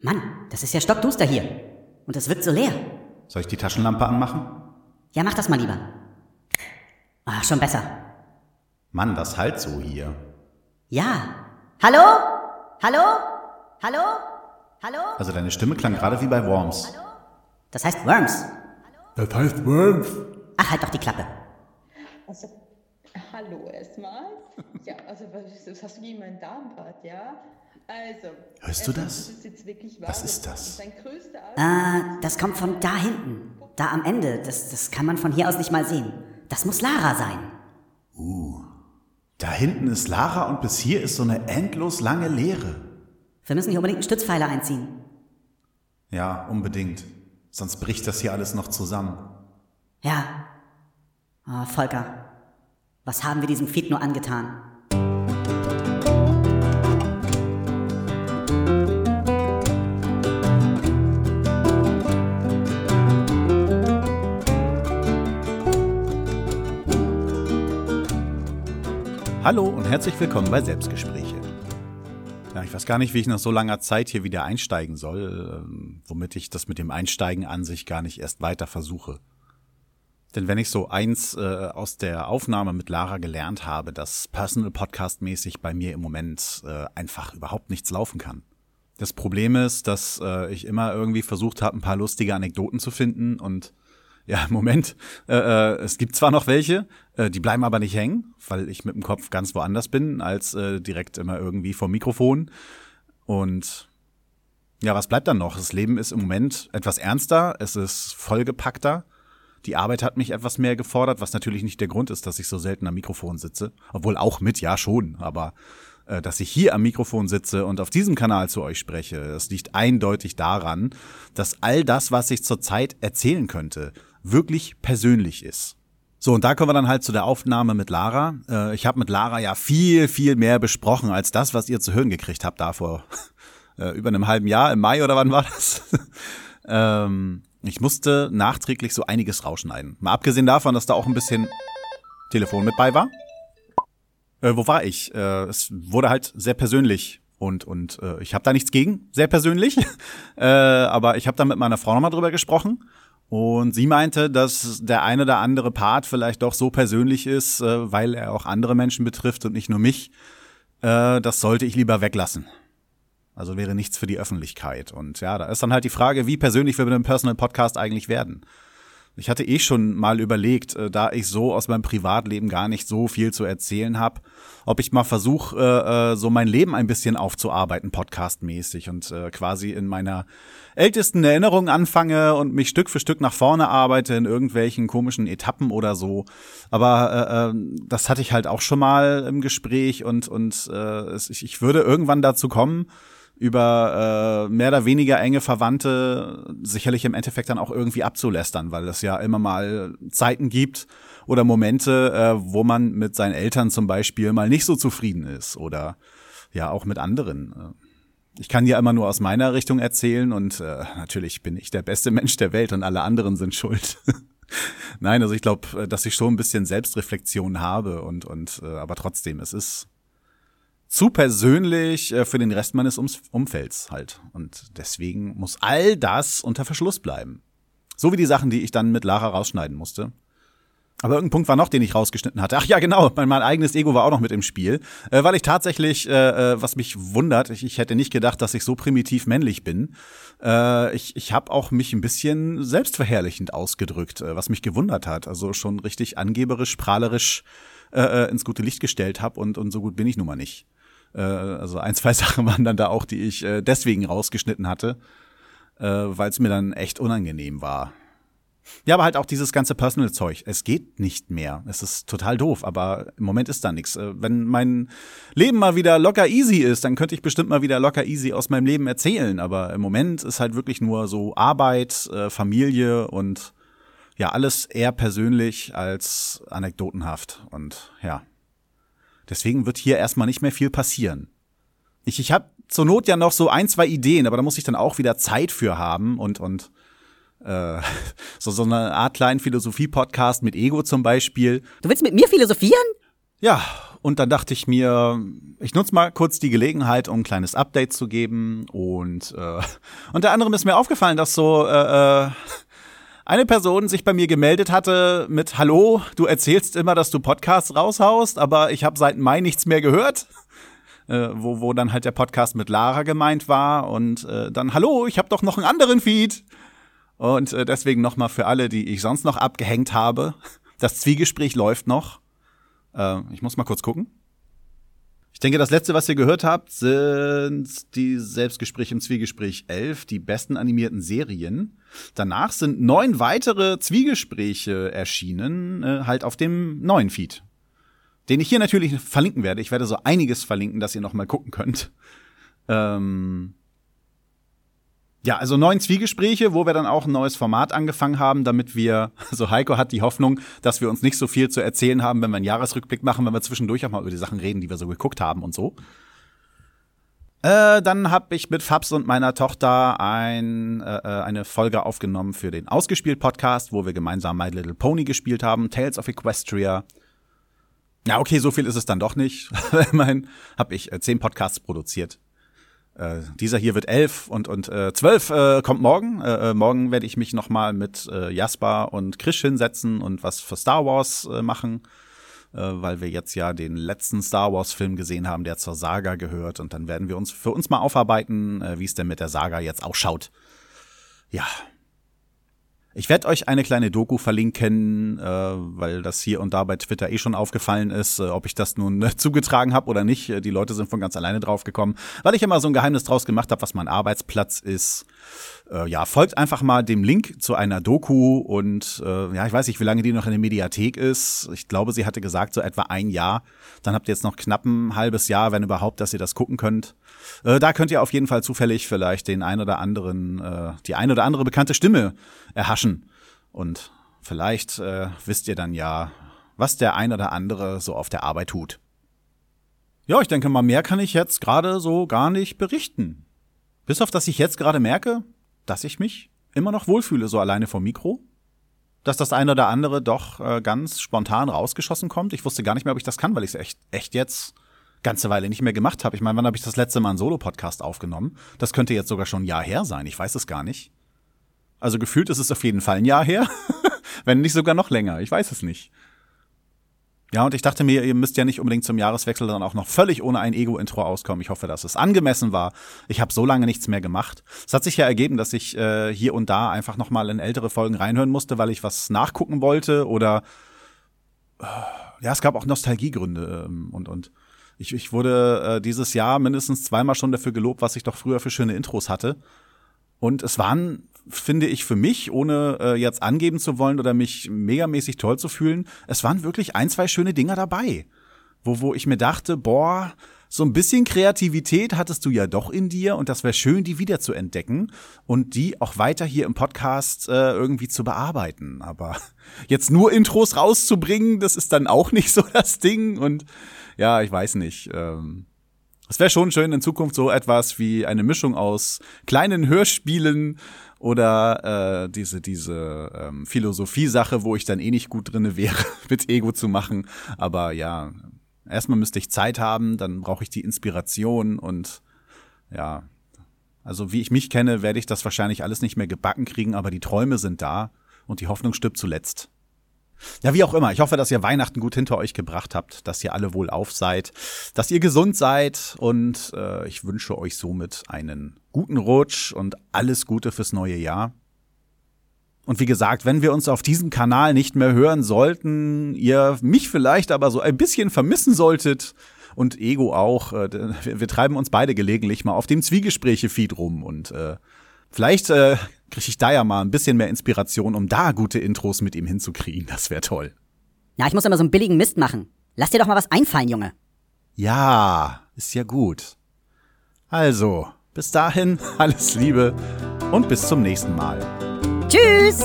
Mann, das ist ja stockduster hier. Und es wirkt so leer. Soll ich die Taschenlampe anmachen? Ja, mach das mal lieber. Ah, schon besser. Mann, das halt so hier. Ja. Hallo? Hallo? Hallo? Hallo? Also deine Stimme klang gerade wie bei Worms. Das heißt Worms. Das heißt Worms. Ach, halt doch die Klappe. Also, hallo erstmal. Ja, also was, hast du gegen mein Darmbad, ja? Also. Hörst du das? ist jetzt wirklich wahr, Was ist das? Äh, das kommt von da hinten. Da am Ende. Das, das kann man von hier aus nicht mal sehen. Das muss Lara sein. Da hinten ist Lara und bis hier ist so eine endlos lange Leere. Wir müssen hier unbedingt einen Stützpfeiler einziehen. Ja, unbedingt. Sonst bricht das hier alles noch zusammen. Ja. Oh, Volker. Was haben wir diesem Feed nur angetan? Hallo und herzlich willkommen bei Selbstgespräche. Ja, ich weiß gar nicht, wie ich nach so langer Zeit hier wieder einsteigen soll, ähm, womit ich das mit dem Einsteigen an sich gar nicht erst weiter versuche. Denn wenn ich so eins äh, aus der Aufnahme mit Lara gelernt habe, dass Personal Podcast mäßig bei mir im Moment äh, einfach überhaupt nichts laufen kann. Das Problem ist, dass äh, ich immer irgendwie versucht habe, ein paar lustige Anekdoten zu finden und ja, Moment, äh, äh, es gibt zwar noch welche, äh, die bleiben aber nicht hängen, weil ich mit dem Kopf ganz woanders bin, als äh, direkt immer irgendwie vom Mikrofon. Und ja, was bleibt dann noch? Das Leben ist im Moment etwas ernster, es ist vollgepackter. Die Arbeit hat mich etwas mehr gefordert, was natürlich nicht der Grund ist, dass ich so selten am Mikrofon sitze. Obwohl auch mit, ja schon, aber äh, dass ich hier am Mikrofon sitze und auf diesem Kanal zu euch spreche, das liegt eindeutig daran, dass all das, was ich zurzeit erzählen könnte, wirklich persönlich ist. So, und da kommen wir dann halt zu der Aufnahme mit Lara. Äh, ich habe mit Lara ja viel, viel mehr besprochen als das, was ihr zu hören gekriegt habt da vor äh, über einem halben Jahr, im Mai oder wann war das? ähm, ich musste nachträglich so einiges rausschneiden. Mal abgesehen davon, dass da auch ein bisschen Telefon mit bei war. Äh, wo war ich? Äh, es wurde halt sehr persönlich und und äh, ich habe da nichts gegen, sehr persönlich. äh, aber ich habe da mit meiner Frau nochmal drüber gesprochen und sie meinte, dass der eine oder andere Part vielleicht doch so persönlich ist, äh, weil er auch andere Menschen betrifft und nicht nur mich. Äh, das sollte ich lieber weglassen. Also wäre nichts für die Öffentlichkeit. Und ja, da ist dann halt die Frage, wie persönlich wir mit einem Personal Podcast eigentlich werden. Ich hatte eh schon mal überlegt, äh, da ich so aus meinem Privatleben gar nicht so viel zu erzählen habe, ob ich mal versuche, äh, äh, so mein Leben ein bisschen aufzuarbeiten, podcastmäßig und äh, quasi in meiner ältesten Erinnerung anfange und mich Stück für Stück nach vorne arbeite in irgendwelchen komischen Etappen oder so. Aber äh, äh, das hatte ich halt auch schon mal im Gespräch und und äh, ich, ich würde irgendwann dazu kommen, über äh, mehr oder weniger enge Verwandte sicherlich im Endeffekt dann auch irgendwie abzulästern, weil es ja immer mal Zeiten gibt oder Momente, äh, wo man mit seinen Eltern zum Beispiel mal nicht so zufrieden ist oder ja auch mit anderen. Ich kann ja immer nur aus meiner Richtung erzählen und äh, natürlich bin ich der beste Mensch der Welt und alle anderen sind schuld. Nein, also ich glaube, dass ich schon ein bisschen Selbstreflexion habe und und äh, aber trotzdem, es ist zu persönlich äh, für den Rest meines Umfelds halt. Und deswegen muss all das unter Verschluss bleiben. So wie die Sachen, die ich dann mit Lara rausschneiden musste. Aber irgendein Punkt war noch, den ich rausgeschnitten hatte. Ach ja, genau, mein, mein eigenes Ego war auch noch mit im Spiel. Äh, weil ich tatsächlich, äh, äh was mich wundert, ich, ich hätte nicht gedacht, dass ich so primitiv männlich bin. Äh, ich ich habe auch mich ein bisschen selbstverherrlichend ausgedrückt, äh, was mich gewundert hat. Also schon richtig angeberisch, prahlerisch äh, äh ins gute Licht gestellt habe und, und so gut bin ich nun mal nicht. Äh, also ein, zwei Sachen waren dann da auch, die ich äh, deswegen rausgeschnitten hatte, äh, weil es mir dann echt unangenehm war. Ja, aber halt auch dieses ganze Personal-Zeug. Es geht nicht mehr. Es ist total doof, aber im Moment ist da nichts. Äh, wenn mein Leben mal wieder locker easy ist, dann könnte ich bestimmt mal wieder locker easy aus meinem Leben erzählen. Aber im Moment ist halt wirklich nur so Arbeit, äh, Familie und ja, alles eher persönlich als anekdotenhaft. Und ja, deswegen wird hier erstmal nicht mehr viel passieren. Ich, ich habe zur Not ja noch so ein, zwei Ideen, aber da muss ich dann auch wieder Zeit für haben und, und äh, so, so eine Art kleinen Philosophie-Podcast mit Ego zum Beispiel. Du willst mit mir philosophieren? Ja, Und dann dachte ich mir, ich nutze mal kurz die Gelegenheit, um ein kleines Update zu geben. Und äh, unter anderem ist mir aufgefallen, dass so äh, äh, eine Person sich bei mir gemeldet hatte mit Hallo, du erzählst immer, dass du Podcasts raushaust, aber ich habe seit Mai nichts mehr gehört. Äh, wo, wo dann halt der Podcast mit Lara gemeint war. Und äh, dann, hallo, ich habe doch noch einen anderen Feed. Und äh, deswegen nochmal für alle, die ich sonst noch abgehängt habe. Das Zwiegespräch läuft noch. Äh, ich muss mal kurz gucken. Ich denke, das letzte, was ihr gehört habt, sind die Selbstgespräche im Zwiegespräch 11, die besten animierten Serien. Danach sind neun weitere Zwiegespräche erschienen, äh, halt auf dem neuen Feed. Den ich hier natürlich verlinken werde. Ich werde so einiges verlinken, dass ihr noch mal gucken könnt. Ähm ja, also neun Zwiegespräche, wo wir dann auch ein neues Format angefangen haben, damit wir, also Heiko hat die Hoffnung, dass wir uns nicht so viel zu erzählen haben, wenn wir einen Jahresrückblick machen, wenn wir zwischendurch auch mal über die Sachen reden, die wir so geguckt haben und so. Äh, dann habe ich mit Fabs und meiner Tochter ein, äh, äh, eine Folge aufgenommen für den Ausgespielt-Podcast, wo wir gemeinsam My Little Pony gespielt haben, Tales of Equestria. Ja, okay, so viel ist es dann doch nicht. Immerhin habe ich äh, zehn Podcasts produziert. Äh, dieser hier wird elf und und äh, zwölf äh, kommt morgen. Äh, äh, morgen werde ich mich noch mal mit äh, Jasper und Chris hinsetzen und was für Star Wars äh, machen, äh, weil wir jetzt ja den letzten Star Wars Film gesehen haben, der zur Saga gehört und dann werden wir uns für uns mal aufarbeiten, äh, wie es denn mit der Saga jetzt ausschaut. Ja, ich werde euch eine kleine Doku verlinken, äh, weil das hier und da bei Twitter eh schon aufgefallen ist, äh, ob ich das nun äh, zugetragen habe oder nicht. Äh, die Leute sind von ganz alleine drauf gekommen, weil ich immer so ein Geheimnis draus gemacht habe, was mein Arbeitsplatz ist. Äh, ja, folgt einfach mal dem Link zu einer Doku und äh, ja, ich weiß nicht, wie lange die noch in der Mediathek ist. Ich glaube, sie hatte gesagt, so etwa ein Jahr. Dann habt ihr jetzt noch knapp ein halbes Jahr, wenn überhaupt, dass ihr das gucken könnt. Äh, da könnt ihr auf jeden Fall zufällig vielleicht den ein oder anderen, äh, die ein oder andere bekannte Stimme erhaschen. Und vielleicht äh, wisst ihr dann ja, was der ein oder andere so auf der Arbeit tut. Ja, ich denke mal, mehr kann ich jetzt gerade so gar nicht berichten. Bis auf, dass ich jetzt gerade merke, dass ich mich immer noch wohlfühle, so alleine vom Mikro. Dass das eine oder andere doch äh, ganz spontan rausgeschossen kommt. Ich wusste gar nicht mehr, ob ich das kann, weil ich es echt, echt jetzt ganze Weile nicht mehr gemacht habe. Ich meine, wann habe ich das letzte Mal einen Solo-Podcast aufgenommen? Das könnte jetzt sogar schon ein Jahr her sein. Ich weiß es gar nicht. Also gefühlt ist es auf jeden Fall ein Jahr her. Wenn nicht sogar noch länger. Ich weiß es nicht. Ja, und ich dachte mir, ihr müsst ja nicht unbedingt zum Jahreswechsel dann auch noch völlig ohne ein Ego-Intro auskommen. Ich hoffe, dass es angemessen war. Ich habe so lange nichts mehr gemacht. Es hat sich ja ergeben, dass ich äh, hier und da einfach noch mal in ältere Folgen reinhören musste, weil ich was nachgucken wollte oder äh, ja, es gab auch Nostalgiegründe ähm, und und ich, ich wurde äh, dieses Jahr mindestens zweimal schon dafür gelobt, was ich doch früher für schöne Intros hatte. Und es waren finde ich für mich, ohne äh, jetzt angeben zu wollen oder mich megamäßig toll zu fühlen, es waren wirklich ein, zwei schöne Dinger dabei. Wo, wo ich mir dachte, boah, so ein bisschen Kreativität hattest du ja doch in dir und das wäre schön, die wieder zu entdecken und die auch weiter hier im Podcast äh, irgendwie zu bearbeiten. Aber jetzt nur Intros rauszubringen, das ist dann auch nicht so das Ding und ja, ich weiß nicht. Ähm es wäre schon schön in Zukunft so etwas wie eine Mischung aus kleinen Hörspielen oder äh, diese diese ähm, Philosophie-Sache, wo ich dann eh nicht gut drinne wäre, mit Ego zu machen. Aber ja, erstmal müsste ich Zeit haben, dann brauche ich die Inspiration und ja, also wie ich mich kenne, werde ich das wahrscheinlich alles nicht mehr gebacken kriegen, aber die Träume sind da und die Hoffnung stirbt zuletzt. Ja, wie auch immer. Ich hoffe, dass ihr Weihnachten gut hinter euch gebracht habt, dass ihr alle wohl auf seid, dass ihr gesund seid und äh, ich wünsche euch somit einen guten Rutsch und alles Gute fürs neue Jahr. Und wie gesagt, wenn wir uns auf diesem Kanal nicht mehr hören sollten, ihr mich vielleicht aber so ein bisschen vermissen solltet und Ego auch, äh, wir, treiben uns beide gelegentlich mal auf dem Zwiegespräche-Feed rum und äh, vielleicht äh, kriege ich da ja mal ein bisschen mehr Inspiration, um da gute Intros mit ihm hinzukriegen. Das wäre toll. Ja, ich muss immer so einen billigen Mist machen. Lass dir doch mal was einfallen, Junge. Ja, ist ja gut. Also, bis dahin, alles Liebe und bis zum nächsten Mal. Tschüss!